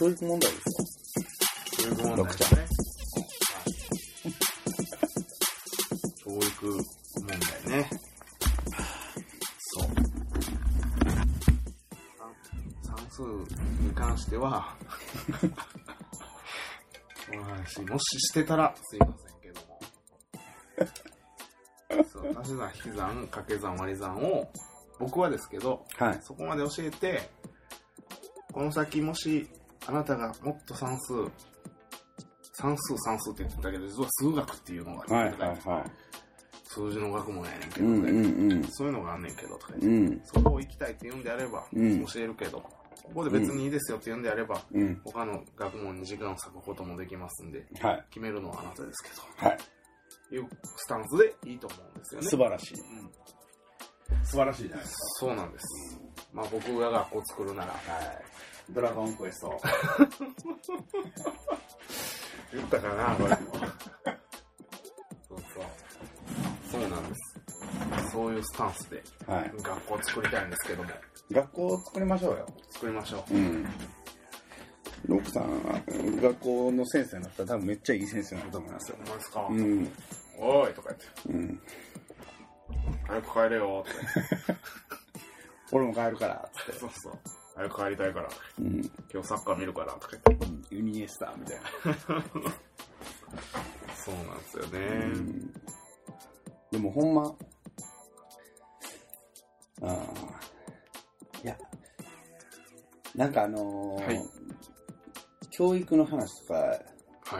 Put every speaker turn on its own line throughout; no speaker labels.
教育問題です
教育問題ですね。教育問題ね。そう。算算数に関しては、お話、もししてたらすいませんけども。そう足し算、引き算、掛け算、割り算を、僕はですけど、
はい。
そこまで教えて、この先もし、あなたがもっと算数、算数算数って言ってたけど、実は数学っていうのがあって、
はいはいは
数字の学問やねんけ
い。
ど、
うんうんうん。
そういうのがあんねんけど、とか言って
うん。
そこを行きたいって言うんであれば、
うん
教えるけど、ここで別にいいですよって言うんであれば、
うん。
他の学問に時間を割くこともできますんで、
はい。
決めるのはあなたですけ
はい。
ど、いうスタンスでいいと思うんですよね。
素晴らしい。
うん
素晴らしいじゃないです
そうなんです。まあ僕が学校作るなら、
か。はい。ドラゴンクエスト。
言ったかな、これ。そうそう。そうなんです。そういうスタンスで
はい。
学校を作りたいんですけども、
学校を作りましょうよ。
作りましょう。
うん。奥さん、学校の先生になったら多分めっちゃいい先生になると思いますよ。
ほんまですか、
うん。
おいとか言って、
うん。
早く帰れよって、
俺も帰るから、つって。
そうそう。早く帰りたいから、
うん。
今日サッカー見るからとか言って。
ユニエスタみたいな。
そうなんですよね。
うんでもほんま、あーいや、なんかあのー
はい
教育の話とか
は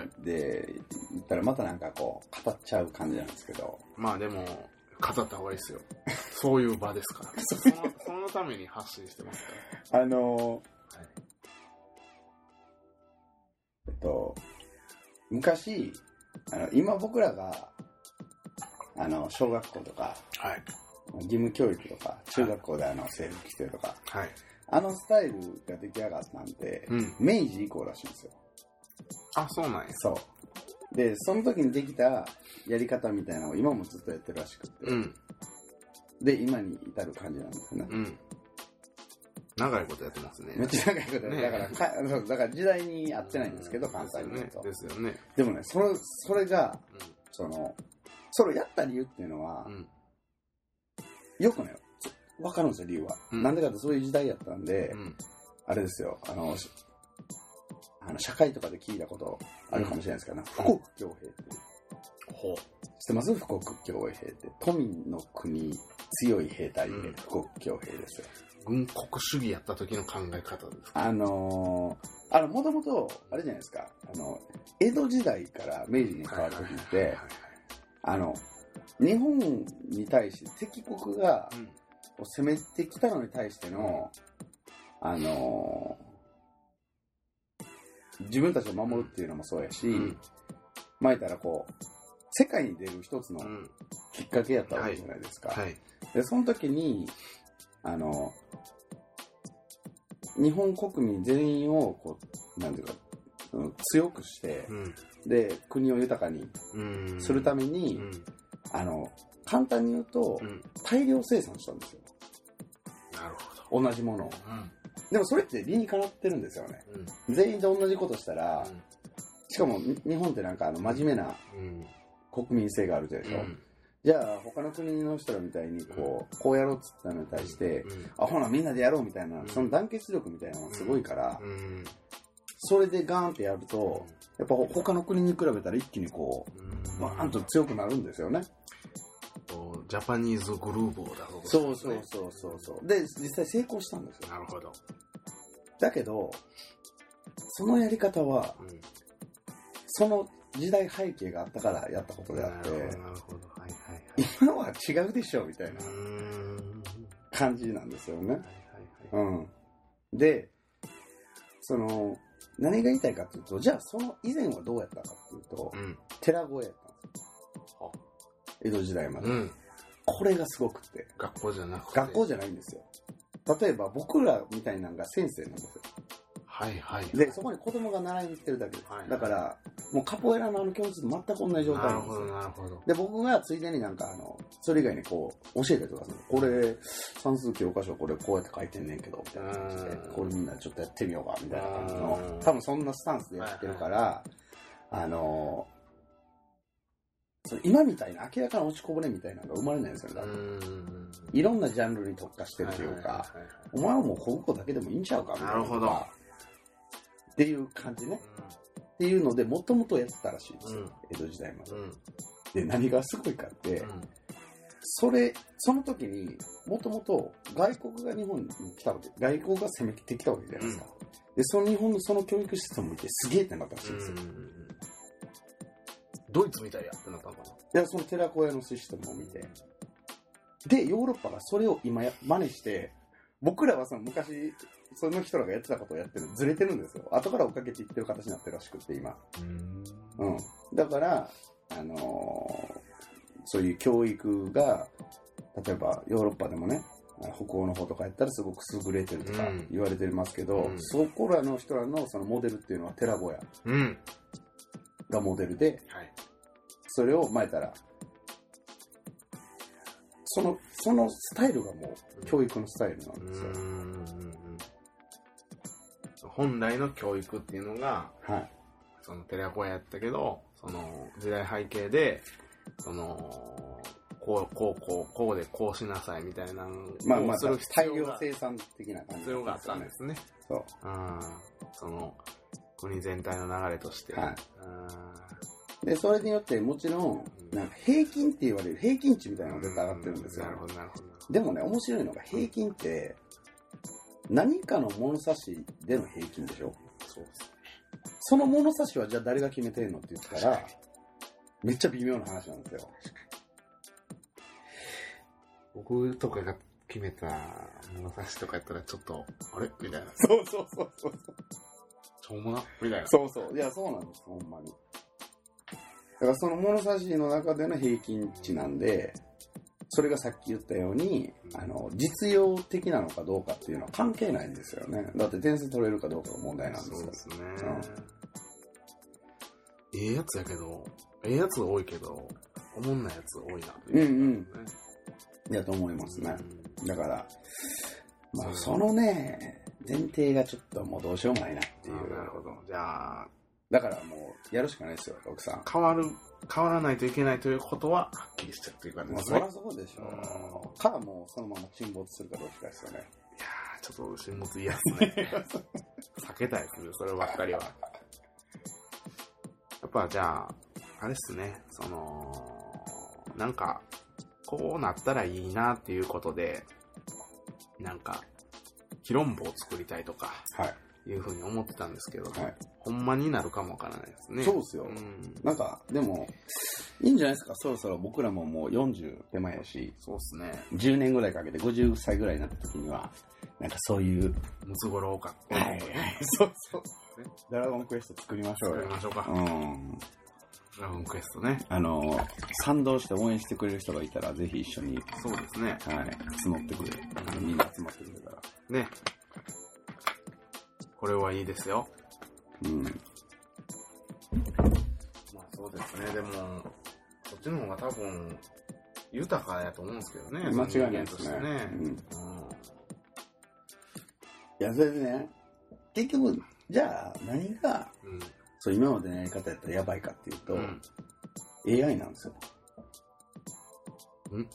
い。
で言ったらまたなんかこう語っちゃう感じなんですけど、
まあでも、語った方がいいですよ。そういう場ですから。そ のそのために発信してますか？
あのー
はい
えっと、昔、あの今僕らが、あの、小学校とか、
ら。はい。
義務教育とか、中学校であの制服着てとか、
はい。
あのスタイルが出来上がったんで、
うん。
明治以降らしいんですよ。
あ、そうなんや。
そう。で、その時にできたやり方みたいなのを今もずっとやってるらしくて、
うん。
で、今に至る感じなんですよね。
うん。長いことやってますね。
めっちゃ長いことや
ね
だからかそう、だから時代に合ってないんですけど、
う
関西にと。
ですよね。
でもね、それ、それが。その、それをやった理由っていうのは
う、ん。
よくね、わかるんですよ、理由は。
うん
なんでかってそういう時代やったんで、
うん。
あれですよ、あの、しあの社会とかで聞いたことあるかもしれないですけど、ね富国強兵っていう。
ほう。
知ってます？富国強兵って。富の国、強い兵隊で
うん
富国強兵ですよ。
軍国主義やった時の考え方ですか？
あのー、あの、もともと、あれじゃないですか、あの、江戸時代から明治に変わる時って、あの、日本に対して敵国が
うん。
攻めてきたのに対しての、あのー自分たちを守るっていうのもそうやし、
うん。
まあ言ったらこう、世界に出る一つの
うん。
きっかけやったわけじゃないですか。
はい。
で、その時に、あの、日本国民全員を、こう、なんていうか、うん強くして、
うん。
で、国を豊かに
うん。
するために、
うん。
あの、簡単に言うと、
うん。
大量生産したんですよ。
なるほ
同じものを。
ど。うん。
でもそれって理にかなってるんですよね。
うん。
全員で同じことしたら、しかもに日本ってなんかあの真面目な
うん。
国民性があるでしょ。
うん。
じゃあ他の国の人らみたいにこう、こうやろうっつったのに対して、
うん。
あ、ほなみんなでやろうみたいな
う、ん
その団結力みたいなのがすごいから、
うん。
それでガーンってやると、やっぱ他の国に比べたら一気にこう、バーンと強くなるんですよね。
ジャパニーズグルーブをだぞ
そうそうそうそうそう。で、実際成功したんですよ。
なるほど。
だけど、そのやり方は、
うん。
その時代背景があったからやったことであって。
はいはいはい。
今は違うでしょみたいな。感じなんですよね。
はいはいはい。
うん。で、その、何が言いたいかっていうと、じゃあその以前はどうやったかっていうと、
うん。
寺子屋やったんですよ。江戸時代まで。
うん。
これがすごくって。
学校じゃなくて。
学校じゃないんですよ。例えば僕らみたいなのが先生なんですよ。
はいはい。
で、そこに子供が習いに行ってるだけです。
はい
だから、もうカポエラのあの教室と全く同じ状態
なるほど、
なんですよ。
なるほど。
で、僕がついでになんかあの、それ以外にこう、教えたりとかするこれ、算数教科書これこうやって書いてんねんけど、みたいな感じで
うん、
これみんなちょっとやってみようか、みたいな感じの
うん、
多分そんなスタンスでやってるから、あの、その今みたいな明らかな落ちこぼれみたいなのが生まれないんですよね。いろんなジャンルに特化してるというか、
はいはいはいはい
お前はもう国語だけでもいいんちゃうかみたいな。
なるほど
っていう感じね。っていうので、もともとやってたらしいですよ。
うん
江戸時代まで。
うん。
で、何がすごいかって、
うん。
それ、その時に、もともと外国が日本に来たわけ、外国が攻めてきたわけじゃないですか。で、その日本のその教育システムを見て、すげえってなったらしいんですよ。
ドイツみたいやってなったのか
で、その寺子屋のシステムを見て。で、ヨーロッパがそれを今や真似して、僕らはその昔、その人らがやってたことをやってる、ずれてるんですよ。後から追っかけていってる形になってるらしくって、今。
な。
うん。だから、あのーそういう教育が、例えばヨーロッパでもね、北欧の方とかやったらすごく優れてるとか
うん
言われてますけど、
うん
そこらの人らのそのモデルっていうのは寺子屋
うん。
がモデルで、
はい。
それを前たら、その、そのスタイルがもう教育のスタイルなん
う
ですよ。
ん。本来の教育っていうのが、
はい。
その寺子屋やったけど、その時代背景で、その、こう、こう、こう、こうでこうしなさいみたいなの
まあまあ、
をする必
大量生産的な感じ
必要があったんですね。
そう。
うん。その、国全体の流れとして。
はい
うん
で、それによってもちろん、なんか平均って言われる平均値みたいなのが絶対上がってるんですよ。
なるほど、なるほど。
でもね、面白いのが平均って、何かの物差しでの平均でしょ？
そうです。
その物差しはじゃあ誰が決めてんのって言ったら、めっちゃ微妙な話なんですよ。
僕とかが決めた物差しとかやったらちょっと、あれ？みたいな。
そうそうそうそう。
しょうもなみたいな。
そうそう。いや、そうなんです、ほんまに。だからその物差しの中での平均値なんで、それがさっき言ったように、あの、実用的なのかどうかっていうのは関係ないんですよね。だって点数取れるかどうかが問題なんですか
そうですね。ええやつやけど、ええやつ多いけど、おもんないやつ多いなっていう、
うんうん。やと思いますね。
うん
だから、まあ、
そ
のね、前提がちょっともうどうしようもないなっていう。
あなるほど。じゃあ、
だからもう、やるしかないですよ、奥さん。
変わる、変わらないといけないということは、はっきりしちゃうという感じですね。
まあそりゃそうでしょう。か、もうそのまま沈没するかどっちかですよね。
いやー、ちょっと沈没嫌ですね。避けたいですね、そればっかりは。やっぱじゃあ、あれっすね、その、なんか、こうなったらいいなっていうことで、なんか、ヒロンボを作りたいとか、
はい。
いうふうに思ってたんですけど、
はい。
ほんまになるかもわからないですね。
そうですよ
ん。
なんか、でも、いいんじゃないですか、そろそろ僕らももう40手前やし、
そうっすね。
10年ぐらいかけて50歳ぐらいになった時には、なんかそういう、
ムツゴロウかって。
はいはい、そうそう。ドラゴンクエスト作りましょうよ
作り。ましょうか。
うん。
ドラゴンクエストね。
あの、賛同して応援してくれる人がいたら、ぜひ一緒に、
そうですね。
はい、募ってくれ。みんな集まってくれたら。
ね。これはいいですよ。
うん。
まあそうですね。でも、そっちの方が多分、豊かやと思うんですけどね。
間違いないですね
ね。
うん
うん
いや、それでね、結局、じゃあ、何が、
うん。
そう、今までのやり方やったらやばいかっていうと、
うん。
AI なんですよ。
ん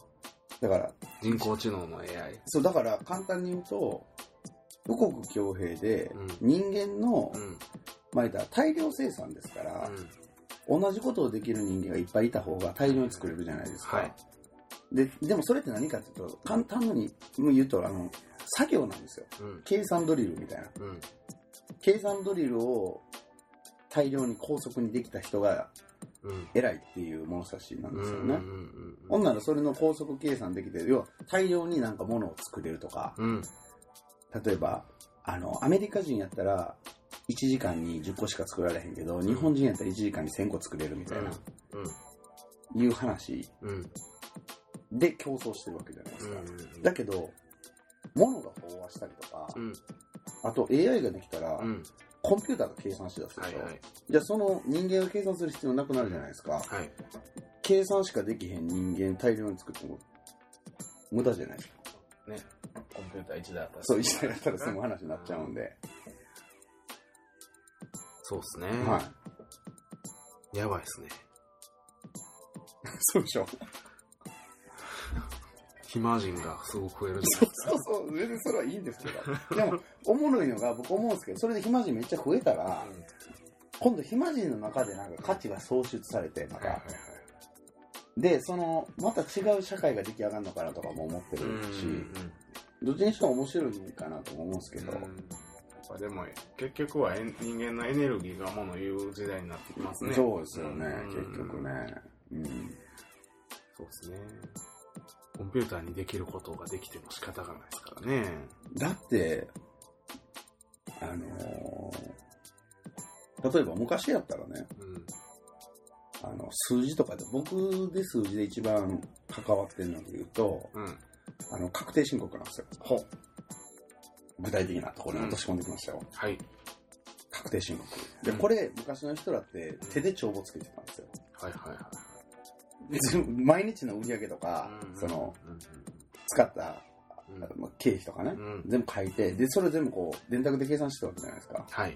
だから、
人工知能の AI。
そう、だから簡単に言うと、富国強兵で
うん、
人間の、
うん。
まあ大量生産ですから、
うん。
同じことをできる人間がいっぱいいた方が大量に作れるじゃないですか。
はい
で、でもそれって何かっていうと、簡単に言うと、あの、作業なんですよ。
うん。
計算ドリルみたいな。
うん。
計算ドリルを大量に高速にできた人が
うん。
偉いっていう物差しなん
うん。
ですよね。ほんならそれの高速計算できて、要は大量になんか物を作れるとか、
うん。
例えば、あの、アメリカ人やったら、1時間に10個しか作られへんけど、日本人やったら1時間に1000個作れるみたいな、いう話。で競争してるわけじゃないですか。
うん。
だけど、物が飽和したりとか、
うん。
あと AI ができたら、
うん。
コンピューターが計算しだすでしょ、
はいはい。
じゃあその人間が計算する必要なくなるじゃないですか。
はい。
計算しかできへん人間大量に作っても無駄じゃないですか。
ね。コンピューター1台あったら
そう、一台やったら済む話になっちゃうんで。
そうですね。
はい。
やばいですね。
そうでしょ？
暇人がすごく増えるじ
そうそうそう、全然それはいいんですけど。でも、おもろいのが僕思うんですけど、それで暇人めっちゃ増えたら今度暇人の中でなんか価値が創出されて、ま
はいはい
た。で、その、また違う社会が出来上がるのかなとかも思って
はい。
る
うん
し、どっちにしても面白いかなとも思うんですけど、
うんやっぱでも、結局は人間のエネルギーがもの言う時代になってきますね。
そうですよね、
うん
結局ね。うん。
そうですね。コンピューターにできることができても仕方がないですからね。
だって、あのー例えば昔やったらね、
うん。
あの、数字とかで、僕で数字で一番関わってるので言うと、
うん。
あの、確定申告なんですよ。
ほ
具体的なところに落とし込んできましたよ。
はい。
確定申告。で、
うん
これ、昔の人らって手で帳簿つけてたんですよ。
はいはいはい。
別に毎日の売り上げとか、
うん
その、
うん
使った、経費とかね、
うん
全部書いて、で、それ全部こう、電卓で計算してたわけじゃないですか。
はい。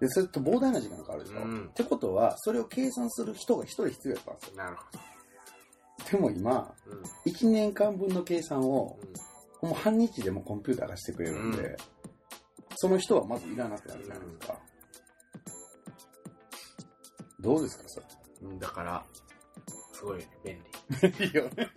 で、それと膨大な時間がかかるでしょ。
うん
ってことは、それを計算する人が一人必要やったんですよ。
なるほ
でも今、
ど。うん。
1年間分の計算を、
うん
もう半日でもコンピューターがしてくれるんで、
うん
その人はまずいらなくなるじゃないですか。どうですか、そ
うんだから、すごい便
れ。いいよね。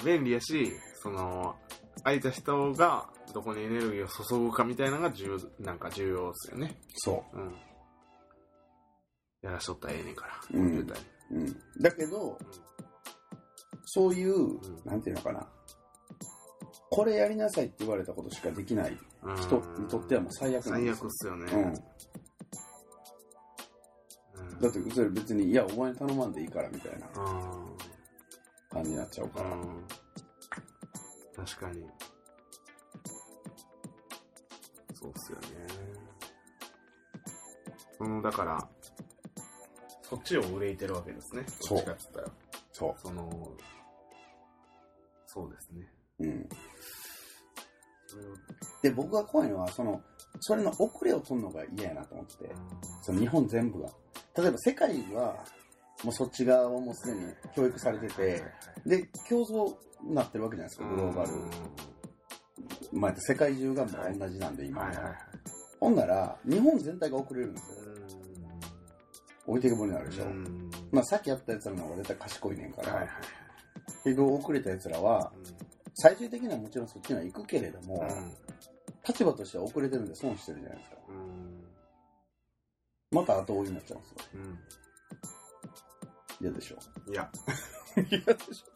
利。便利やし、その、空いた人がどこにエネルギーを注ぐかみたいなのが重なんか重要ですよね。
そ
うん。やらしとったらええねんから、コ
うん
ンピューターに。
う。うん。だけど、そういう、
ん
なんていうのかな。これやりなさいって言われたことしかできない
うん
人にとってはもう最悪なん
最
ですよ。
悪っすよね。
うん。
うん
だって、それ別に、いや、お前に頼まんでいいからみたいな
うん
感じになっちゃうから。
うん確かに。その、だから、そっちを憂いてるわけですね。
そう
どっちかっつったら。
そ
その、そうですね。
う。うん。で、僕が怖いのは、その、それの遅れを取るのが嫌やなと思ってて、その日本全部が。例えば世界は、もうそっち側はもうすでに教育されてて、で、競争になってるわけじゃないですか、グローバル。まあ、世界中がもう同じなんで、今は。
はいはいはい。
ほんなら、日本全体が遅れるんですよ。置いてけぼりになるでしょ。
うん
まあ、さっきやったやつらの方が絶対賢いねんから、
はいはい
結局遅れたやつらは、最終的にはもちろんそっちには行くけれども、立場としては遅れてるんで損してるじゃないですか。
うん
また後追いになっちゃうんですよ。
うん
嫌でしょ。
いや、
嫌でしょ。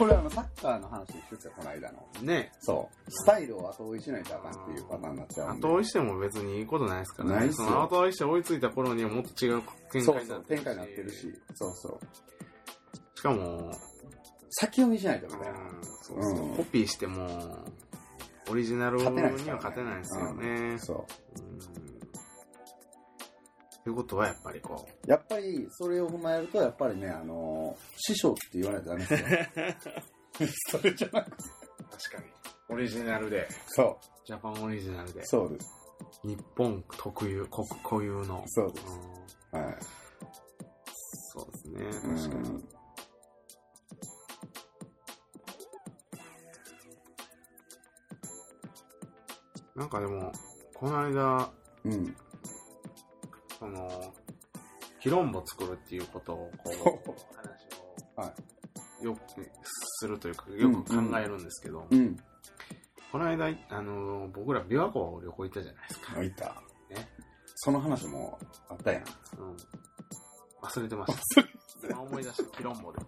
これあの、サッカーの話で一つよ、この間の。
ね
そう。スタイルを後追いしないとあかんっていうパターンになっちゃうんで。
後追いしても別にいいことないですからね。
ないっすよ
その後追いして追いついた頃にはもっと違う展開になってるし
展開になってるし。そうそう。
しかも、
先読みしないとみたいな。
うんそうそう
うん
コピーしても、オリジナルには
勝てないです
よね。
そ
うんということはやっぱりこう、
う。やっぱり、それを踏まえると、やっぱりね、あのー師匠って言わないとダメですよ。それじゃなくて。
確かに、オリジナルで、
そ
ジャパンオリジナルで
う。、そうです。
日本特有、国固有の、
そうです。
うん
はい。
そうですね、
うん
確かに。なんかでも、この間、
うん。
その、ヒロンボ作るっていうことを、こう、話 を、
は
よくするというか、よく考えるんですけど、
うん。
この間、あの、僕ら琵琶湖旅行行ったじゃないですか。
あ、いた。
ね。
その話もあったやん。
うん。忘れてました。今思い出した、キロンボで。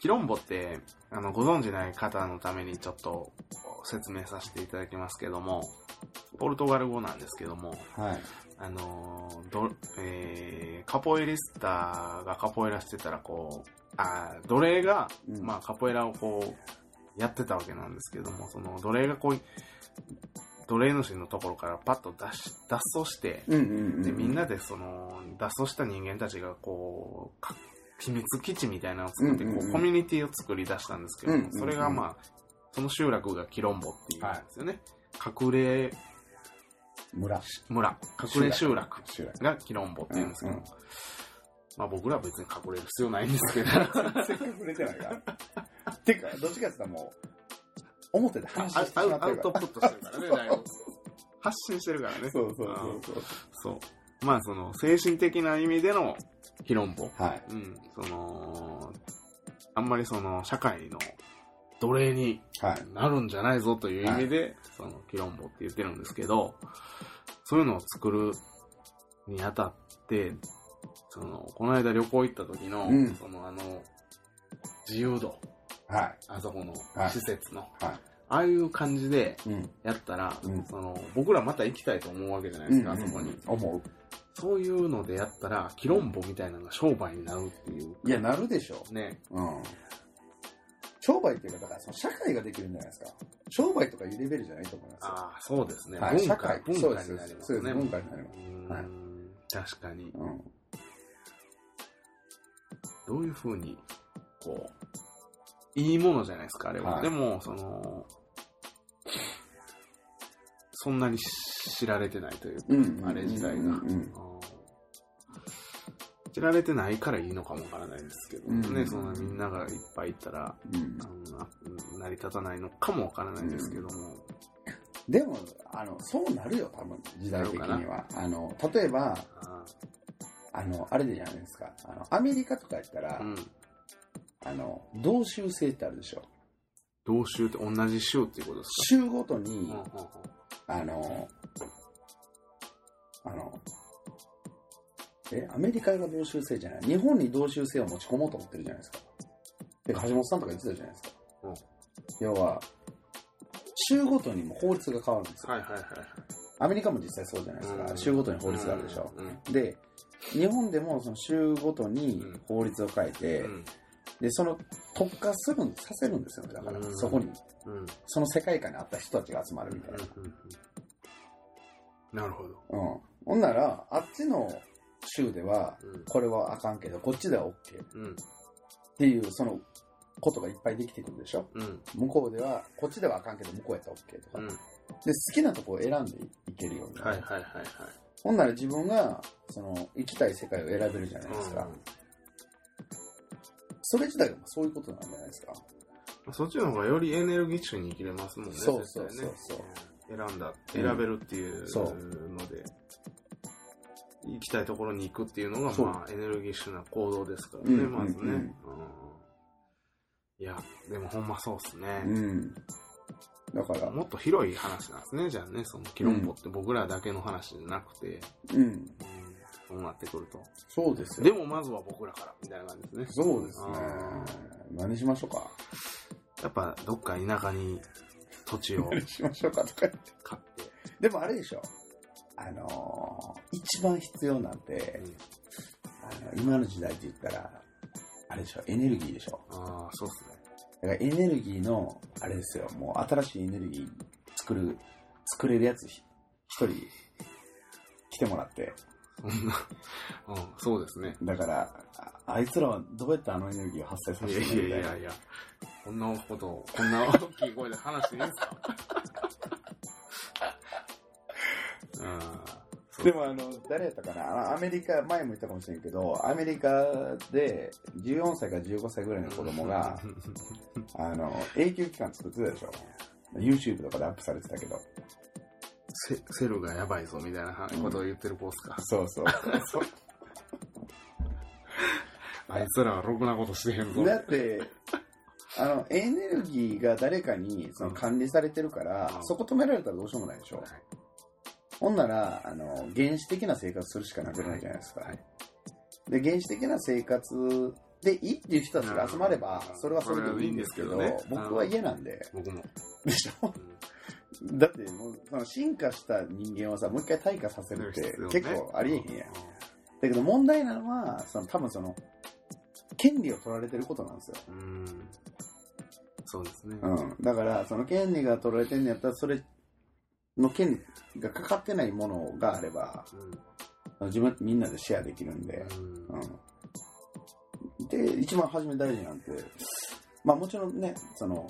キロンボって、あの、ご存知ない方のためにちょっと説明させていただきますけども、ポルトガル語なんですけども、
はい。
あのーど、えー、カポエリスタがカポエラしてたらこう、あー奴隷が、
うん
まあカポエラをこう、やってたわけなんですけども、その奴隷がこう、奴隷主のところからパッと脱し脱走して、
うんうんうん。
で、みんなでその、脱走した人間たちがこう、か秘密基地みたいなのを作って、こ
うんうんうん
う、コミュニティを作り出したんですけども、
うんうんうん
それがまあ、その集落がキロンボっていうんですよね。隠れ
村。
村、隠れ集落。がキロンボっていうんですけど、
うんうん
まあ僕らは別に隠れる必要ないんですけど、
せっかく触れてないから。てか、どっちかって言ったらもう、表で話してしま
アウア
ってるから。
ウトプットしてるからね、だいぶ発信してるからね。
そうそうそうそう。
そう。まあその、精神的な意味でのキロンボ。
はい。
うん、その、あんまりその、社会の奴隷に
はい。
なるんじゃないぞという意味で、その、キロンボって言ってるんですけど、そういうのを作るにあたって、その、この間旅行行った時の、
うん
そのあの、自由度、
はい。
あそこの
はい
施設の、
はい。
ああいう感じで
うん。
やったら、
うん
その、僕らまた行きたいと思うわけじゃないですか、あそこに。
思う。
そういうのでやったら、キロンボみたいなのが商売になるっていう。
いや、なるでしょ。
ね。
うん。商売っていうか、だからその社会ができるんじゃないですか。商売とかいうレベルじゃないと思いますよ。
ああ、そうですね。
はい、社会、
文化になりますね。
そうです、文化になります。はい
確かに。
うん。
どういうふうに、こう、いいものじゃないですか、あれは。
はい
でも、その、そんなに知られてないというか、
うん。
あれ自体が。
うんうんうん
うん知られてないからいいのかもわからないですけどね、
うん。
そんなみんながいっぱいいたら、
うん。
あの成り立たないのかもわからないですけども、
でも、あの、そうなるよ、多分、時代的には。あの、例えば、
あ
あの、あれでじゃないですか。あの、アメリカとかやったら、あの、同州制ってあるでしょ。
同州って同じ州っていうことです
州ごとに、
か、うんうんうん。
あの、あの、え、アメリカが同州制じゃない日本に同州制を持ち込もうと思ってるじゃないですか。てか、橋本さんとか言ってたじゃないですか。
うん
要は、州ごとにも法律が変わるんですよ。
はいはいはいはい。
アメリカも実際そうじゃないですか。
うん
州ごとに法律があるでしょ。
うんうん
で、日本でもその州ごとに法律を変えて、
うん
で、その特化するん、させるんですよね。だから、
うん
そこに、
うん
その世界観に合った人たちが集まるみたいな。
なるほど。
うん。ほんなら、あっちの州では、
うん
これはあかんけど、こっちでは OK っ
うん
ていう、そのことがいっぱいできてくるでしょ？
うん
向こうでは、こっちではあかんけど、向こうやったら OK とか。
うん
で、好きなとこを選んでいけるようになる。
はいはいはいはい。
ほんなら自分が、その、行きたい世界を選べるじゃないですか。
うん
それ自体がそういうことなんじゃないですか。
そっちの方がよりエネルギッシュに生きれますもんね。
そうそう
絶対ね
そう
選んだ、選べるっていう
そう
ので、行きたいところに行くっていうのが、まあ、エネルギッシュな行動ですからね、
うん
まずね、
うん
いや、でもほんまそうっすね。
うん。だから、
もっと広い話なんですね、じゃあね、そのキロンボって僕らだけの話じゃなくて、
うん。
うんそうなってくると。
そうですよ。
でもまずは僕らから、みたいな感じですね。
そうですね
あ。
何しましょうか。
やっぱどっか田舎に土地を
何しましょうかとか言って。
買って、
でもあれでしょ。あのー一番必要なんて、あの今の時代って言ったら、あれでしょ、エネルギーでしょ。
ああ、そうっすね。
だからエネルギーの、あれですよ、もう新しいエネルギー作る、作れるやつひ一人来てもらって、
そんな、うん、そうですね。
だから、ああいつらはどうやってあのエネルギーを発生さ
い
せてるのみたいな。
やいやいや、こんなことを、こんな大きい声で話していいんですか？
でもあの、誰やったかな？アメリカ、前も言ったかもしれんけど、アメリカで14歳から15歳ぐらいの子供が、あの、永久期間作ってたでしょ ?YouTube とかでアップされてたけど。
セセルがやばいぞみたいなことを言ってるコースか？
そうそう。そ う
あいつらはろくなことしてへんぞ。
だって、あの、エネルギーが誰かにその管理されてるから、
うん
そこ止められたらどうしようもないでしょ
はい
ほんなら、あの、原始的な生活するしかなくないじゃないですか。
はい
で、原始的な生活でいいっていう人たちが集まれば
う、ん
それはそれでいいんですけど、
ね
僕は嫌なんで。
僕も。
でしょ？だってもう、その進化した人間をさ、もう一回退化させるって結構ありえへんやん。だけど問題なのは、その多分その、権利を取られてることなんですよ。
うん。そうですね。
うん。だから、その権利が取られてんのやったら、それの権利がかかってないものがあれば、自分みんなでシェアできるんで、
うん。
うん。で、一番初め大事なんて、まあもちろんね、その、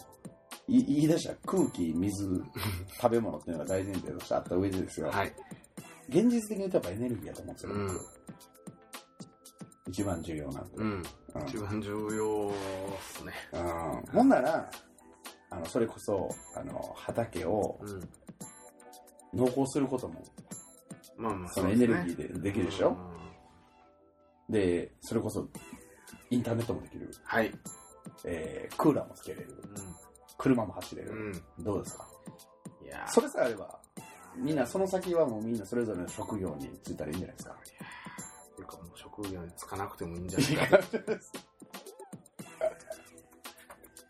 い言い出したら空気、水、食べ物っていうのが大前提としてあった上でですよ。
はい。
現実的に言うとやっぱエネルギーだと思うんですよ、
うん
僕一番重要なんて。
うん。
うん
一番重要っすね。
うんほんなら、あの、それこそ、あの、畑を
うん。
農耕することも、
まあまあ、
そのエネルギーでできるでしょ、
うん
で、それこそ、インターネットもできる。
はい。
えー、クーラーもつけれる。車も走れる。
うん。
どうですか？
いやー
それさえあれば、みんな、その先はもうみんなそれぞれの職業に就いたらいいんじゃないですか？
っていうかもう職業に就かなくてもいいんじゃないかと。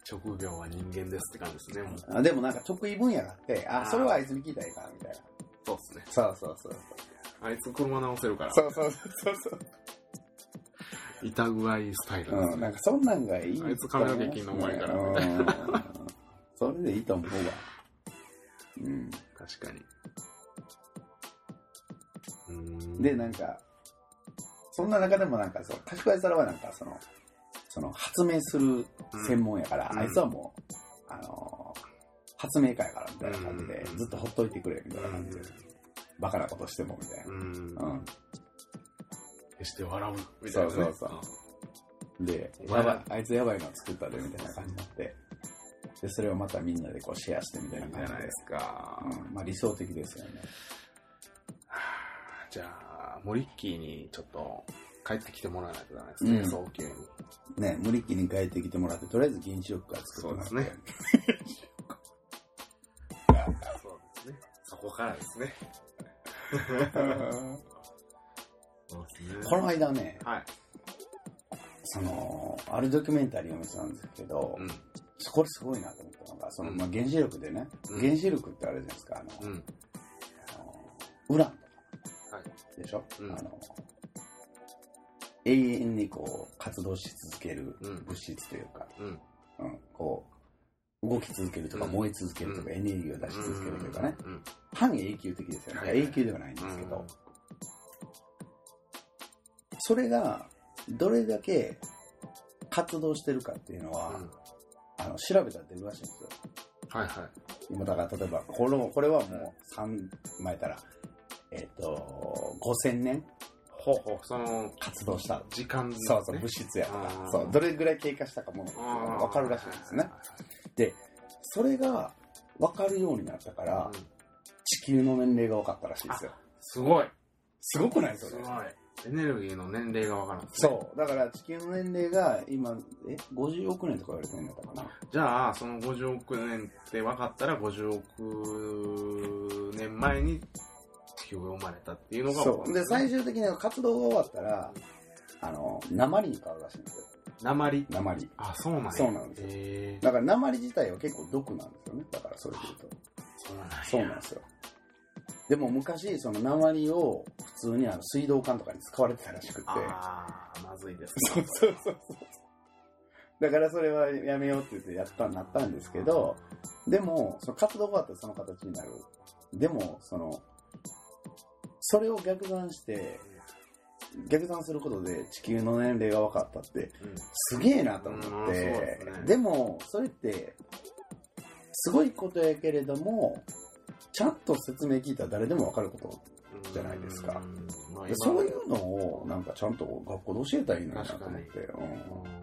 職業は人間ですって感じですね、もう。
あでもなんか得意分野があって、あ、
あー
それはあいつに聞いたらいいかな、みたいな。
そうですね。
そうそうそう
あいつ車直せるから。
そう。そうそうそう。
板具合スタイルです
うん、
ね
なんかそんなんがいい。
あいつ髪の毛切んのうまいから
うんそれでいいと思うわ。うん。
確かに。うーん
で、なんか、そんな中でもなんか、そう、賢い皿はなんか、その、その、発明する専門やから、
うん
あいつはもう、あのー発明家やから、みたいな感じで、
うん
ずっとほっといてくれ、みたいな感じで、バカなことしても、みたいな。
うん。
うん。
決して笑う。みたいな、ね。
そうそうそうで、やばい、あいつやばいの作ったで、みたいな感じになって、で、それをまたみんなでこうシェアしてみたい
い
ない感じで
じゃないで、すか。
うん、まあ理想的ですよね。
じゃあ、モリッキーにちょっと帰ってきてもらわないとダメですね、
うん
早急に。
ね、無理気に帰ってきてもらって、とりあえず原子力から作ってもらって。
そうですねそうですね。そこからですね。そうですね
この間ね、
はい。
その、あるドキュメンタリーを見てたんですけど、
うん。
そこですごいなと思ったのが、その、
うん
まあ、原子力でね、
うん
原子力ってあるじゃないですか、あの、
うん。
あのウランとか、
はい。
でしょ、
うん
あの、永遠にこう、活動し続ける
うん
物質というか、
うん。
うん、こう、動き続けるとか、
うん
燃え続けるとか、
うん
エネルギーを出し続けるというかね、
うん。
半永久的ですよね。
はい
永久ではないんですけど、
うん
それが、どれだけ活動してるかっていうのは、
うん
あの、調べたら出るらしいんですよ。
はいはい。
今だから例えばこのこれはもう3前たらえっ、と5000年
ほうほう、その、
活動した、
時間ね。
そうそう物質やとかそうどれぐらい経過したかも
あー。
分かるらしいんですね。それが分かるようになったから
うん。
地球の年齢が分かったらしいですよ。
すごい。
すごくない？です
すごい。エネルギーの年齢がわかるんね。
そう。だから地球の年齢が今え50億年とか言われてるんだったかな？
じゃあ、その50億年って分かったら、50億年前に地球が生まれたっていうのが
そうで最
初
終的には活動が終わったらあの鉛に変わるらしいんですよ
鉛？
鉛
あ、そうなんや
そうなんですよ
へー
だから鉛自体は結構毒なんですよね。だからそれで言うと。
そうなんや
そうなんですよ。でも昔、その鉛を普通にあの水道管とかに使われてたらしくって。
ああ、まずいです
そうそうそうそう。だからそれはやめようって言ってやったなったんですけど、でも、その活動が終わったらその形になる。でも、その、それを逆算して、逆算することで地球の年齢が分かったって、
うん。
すげえなと思
うんそう
って
ですね、
でも、それって、すごいことやけれども、ちゃんと説明聞いたら誰でもわかること。じゃないですか。
うん。
そういうのを、なんかちゃんと学校で教えたらいいのになと思って、うん。
う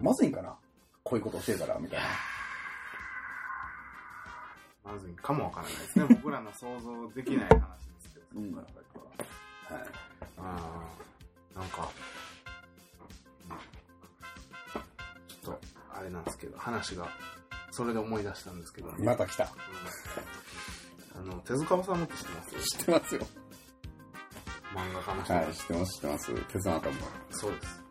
ん。
まずいんかな？こういうこと教えたら、みたいな。
まずいかもわからないですね。僕らの想像できない話ですけど、
うん。
そこから先は
はい。
あーなんか、ちょっと、あれなんですけど、話が、それで思い出したんですけど、
また来た。
うんあの、手塚治虫って知ってます？
知ってますよ。
漫画家の人、
はい、知ってます、知ってます。手伝ったもん。
そうです。